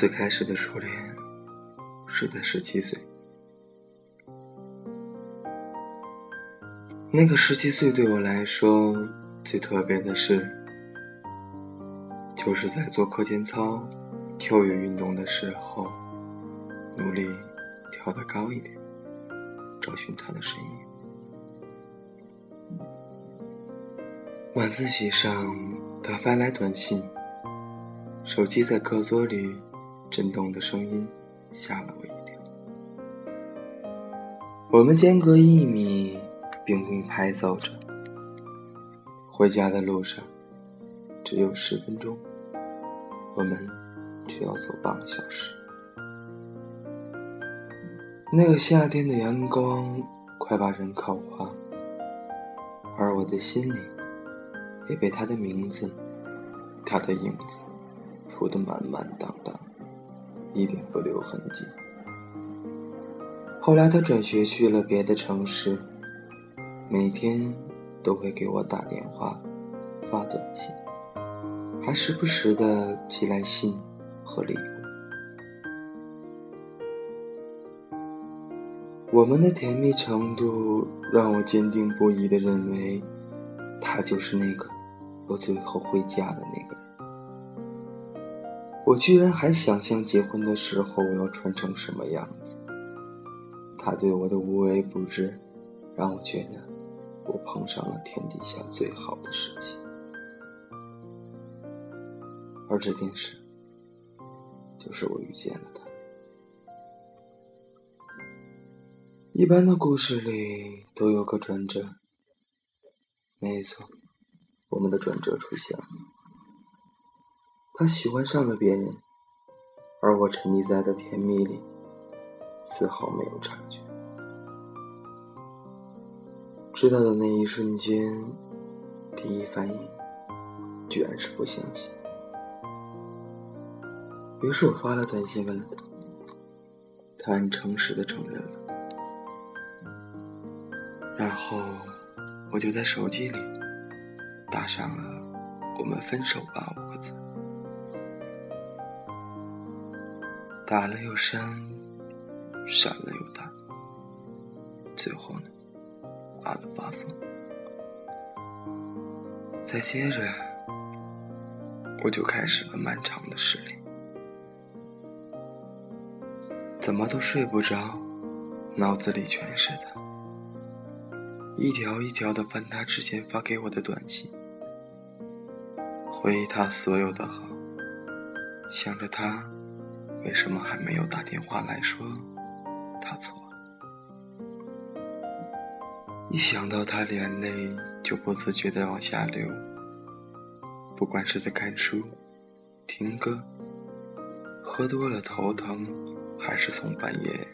最开始的初恋是在十七岁。那个十七岁对我来说最特别的事，就是在做课间操、跳跃运动的时候，努力跳得高一点，找寻他的身影。晚自习上，他发来短信，手机在课桌里。震动的声音吓了我一跳。我们间隔一米，并并排走着。回家的路上只有十分钟，我们却要走半个小时。那个夏天的阳光快把人烤化，而我的心里也被他的名字、他的影子铺得满满当当。一点不留痕迹。后来他转学去了别的城市，每天都会给我打电话、发短信，还时不时的寄来信和礼物。我们的甜蜜程度让我坚定不移的认为，他就是那个我最后会嫁的那。我居然还想象结婚的时候我要穿成什么样子。他对我的无微不至，让我觉得我碰上了天底下最好的事情。而这件事，就是我遇见了他。一般的故事里都有个转折，没错，我们的转折出现了。他喜欢上了别人，而我沉溺在的甜蜜里，丝毫没有察觉。知道的那一瞬间，第一反应居然是不相信。于是我发了短信问了他，他很诚实的承认了，然后我就在手机里打上了“我们分手吧”五个字。打了又删，删了又打，最后呢，按了发送。再接着，我就开始了漫长的失恋，怎么都睡不着，脑子里全是他，一条一条的翻他之前发给我的短信，回忆他所有的好，想着他。为什么还没有打电话来说他错了？一想到他，眼泪就不自觉的往下流。不管是在看书、听歌、喝多了头疼，还是从半夜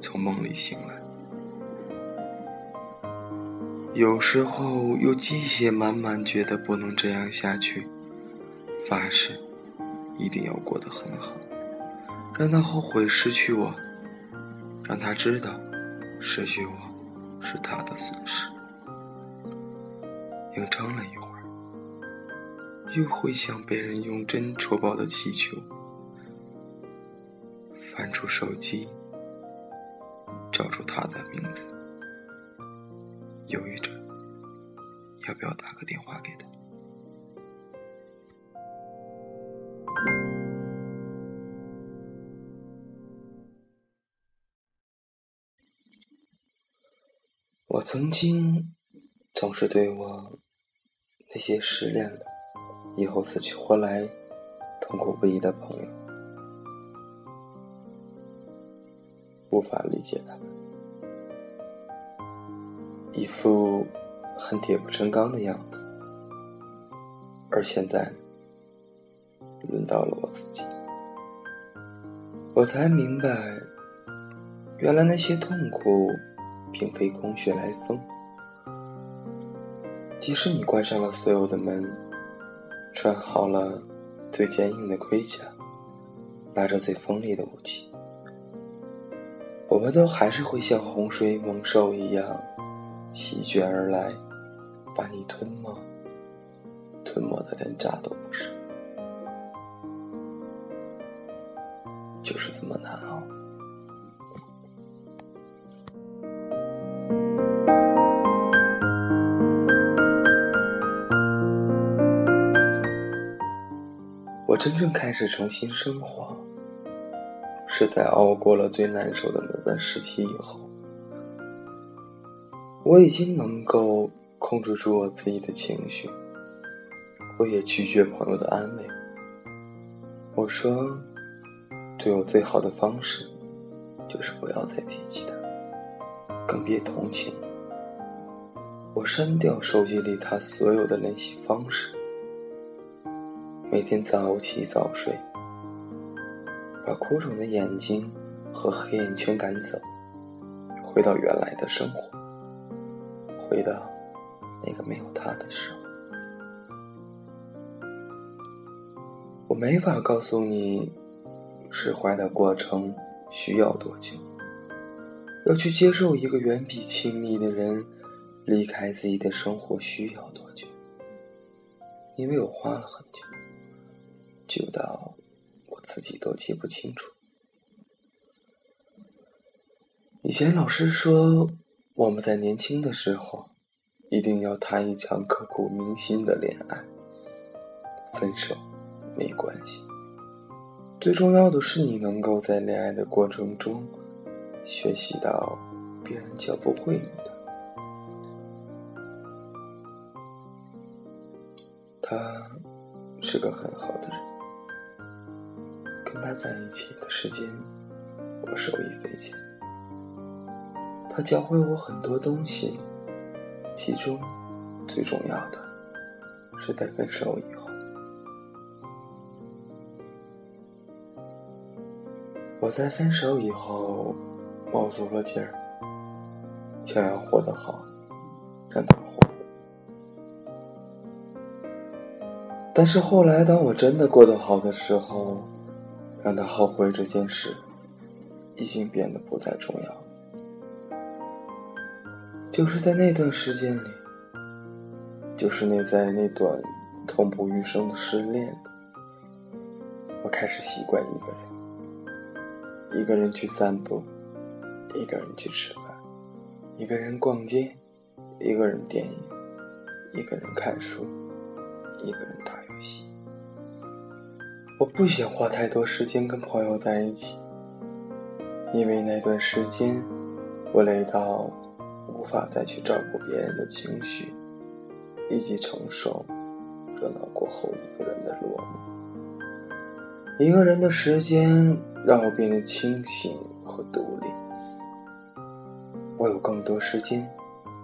从梦里醒来，有时候又机械满满，觉得不能这样下去。发誓，一定要过得很好，让他后悔失去我，让他知道失去我是他的损失。硬撑了一会儿，又会像被人用针戳爆的气球，翻出手机，找出他的名字，犹豫着要不要打个电话给他。曾经总是对我那些失恋了以后死去活来、痛苦不已的朋友，无法理解他们，一副恨铁不成钢的样子。而现在，轮到了我自己，我才明白，原来那些痛苦。并非空穴来风。即使你关上了所有的门，穿好了最坚硬的盔甲，拿着最锋利的武器，我们都还是会像洪水猛兽一样席卷而来，把你吞没、吞没的连渣都不剩，就是这么难熬。真正开始重新生活，是在熬过了最难受的那段时期以后。我已经能够控制住我自己的情绪，我也拒绝朋友的安慰。我说，对我最好的方式，就是不要再提起他，更别同情。我删掉手机里他所有的联系方式，每天早起早睡，把哭肿的眼睛和黑眼圈赶走，回到原来的生活。回到那个没有他的时候，我没法告诉你释怀的过程需要多久。要去接受一个远比亲密的人离开自己的生活需要多久？因为我花了很久，久到我自己都记不清楚。以前老师说。我们在年轻的时候，一定要谈一场刻骨铭心的恋爱。分手没关系，最重要的是你能够在恋爱的过程中学习到别人教不会你的。他是个很好的人，跟他在一起的时间，我受益匪浅。他教会我很多东西，其中最重要的是在分手以后，我在分手以后卯足了劲儿，想要活得好，让他后悔。但是后来，当我真的过得好的时候，让他后悔这件事已经变得不再重要。就是在那段时间里，就是那在那段痛不欲生的失恋里，我开始习惯一个人，一个人去散步，一个人去吃饭，一个人逛街，一个人电影，一个人看书，一个人打游戏。我不想花太多时间跟朋友在一起，因为那段时间我累到。无法再去照顾别人的情绪，以及承受热闹过后一个人的落寞。一个人的时间让我变得清醒和独立，我有更多时间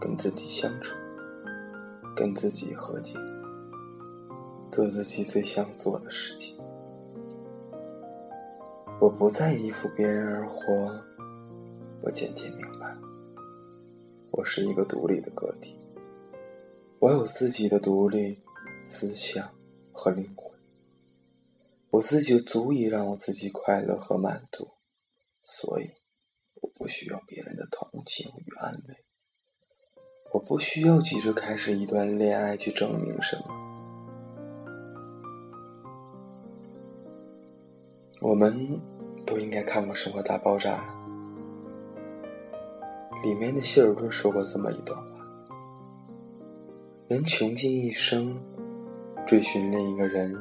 跟自己相处，跟自己和解，做自己最想做的事情。我不再依附别人而活，我渐渐明白。我是一个独立的个体，我有自己的独立思想和灵魂，我自己足以让我自己快乐和满足，所以我不需要别人的同情与安慰，我不需要急着开始一段恋爱去证明什么。我们都应该看过《生活大爆炸》。里面的希尔顿说过这么一段话：人穷尽一生追寻另一个人，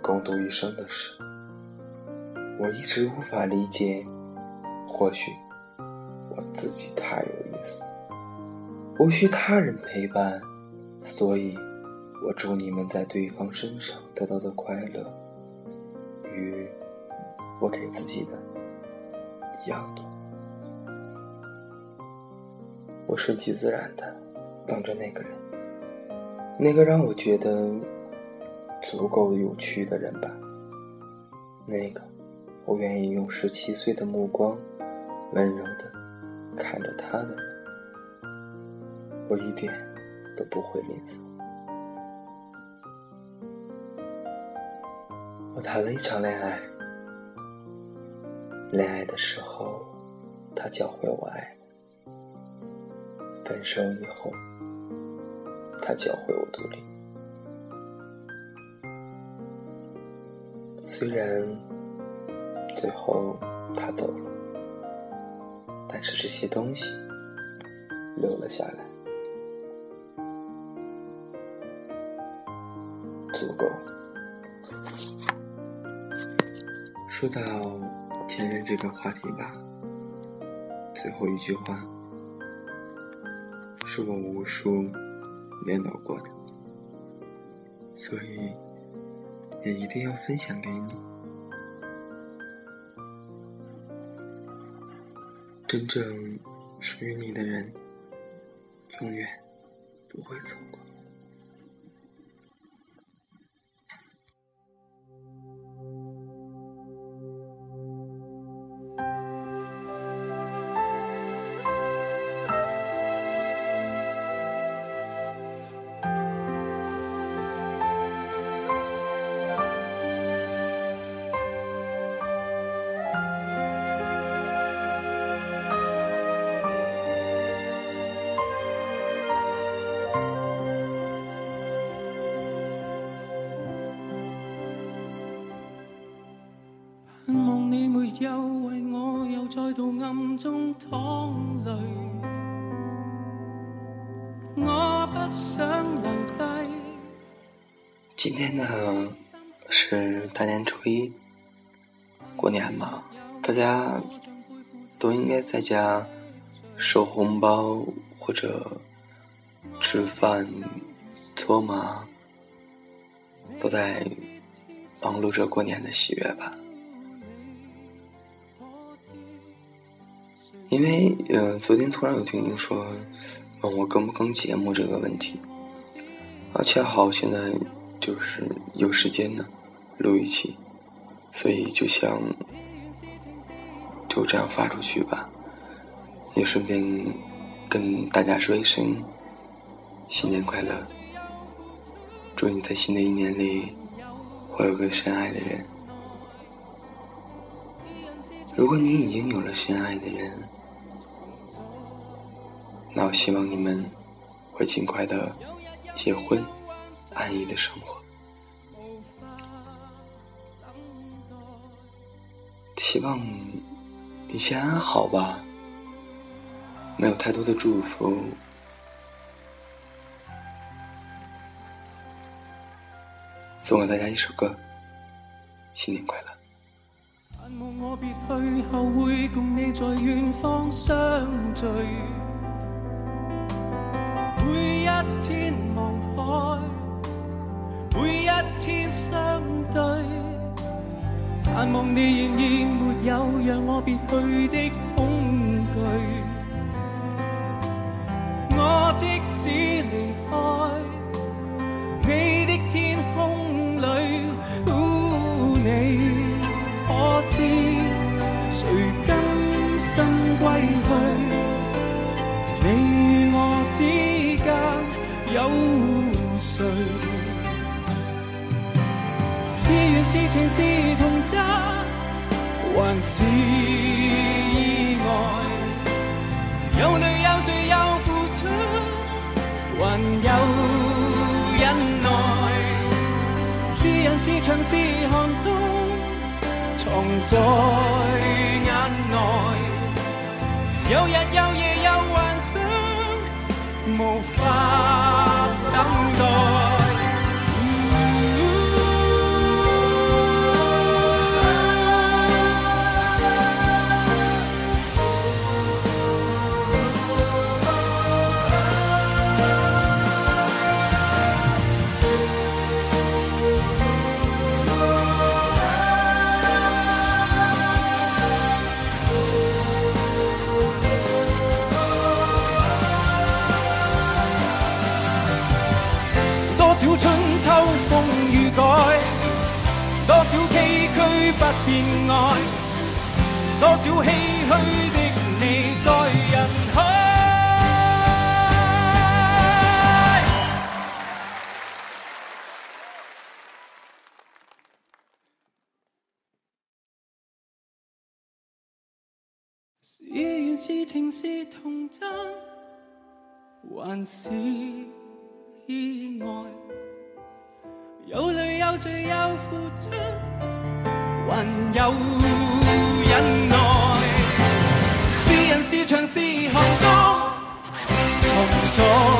共度一生的事。我一直无法理解，或许我自己太有意思，无需他人陪伴，所以我祝你们在对方身上得到的快乐，与我给自己的一样多。我顺其自然的当着那个人，那个让我觉得足够有趣的人吧。那个我愿意用十七岁的目光温柔的看着他的人，我一点都不会吝啬。我谈了一场恋爱恋爱的时候他教会我爱分手以后他教会我独立。虽然最后他走了但是这些东西留了下来足够了。说到前任这个话题吧，最后一句话是我无数念叨过的，所以也一定要分享给你。真正属于你的人，永远不会错过。中痛累，我不想今天呢是大年初一，过年嘛，大家都应该在家收红包或者吃饭、搓麻，都在忙碌着过年的喜悦吧。因为呃，昨天突然有听众说问我更不更节目这个问题，啊，恰好现在就是有时间呢，录一期，所以就想就这样发出去吧，也顺便跟大家说一声新年快乐，祝你在新的一年里会有个深爱的人。如果你已经有了深爱的人，那我希望你们会尽快的结婚，安逸的生活。希望你先安好吧，没有太多的祝福。送给大家一首歌，新年快乐。每一天相对，盼望你仍然没有让我别去的恐惧。我即使离开你的天空里，你可知谁是情是童真，还是意外？有泪有罪有付出，还有忍耐。是人是墙是寒冬，藏在眼内。有日有夜有幻想，无法。等待唏嘘的你在人海。是缘是情是童真，还是意外？有泪有罪有付出。还有忍像是寒冬，重重。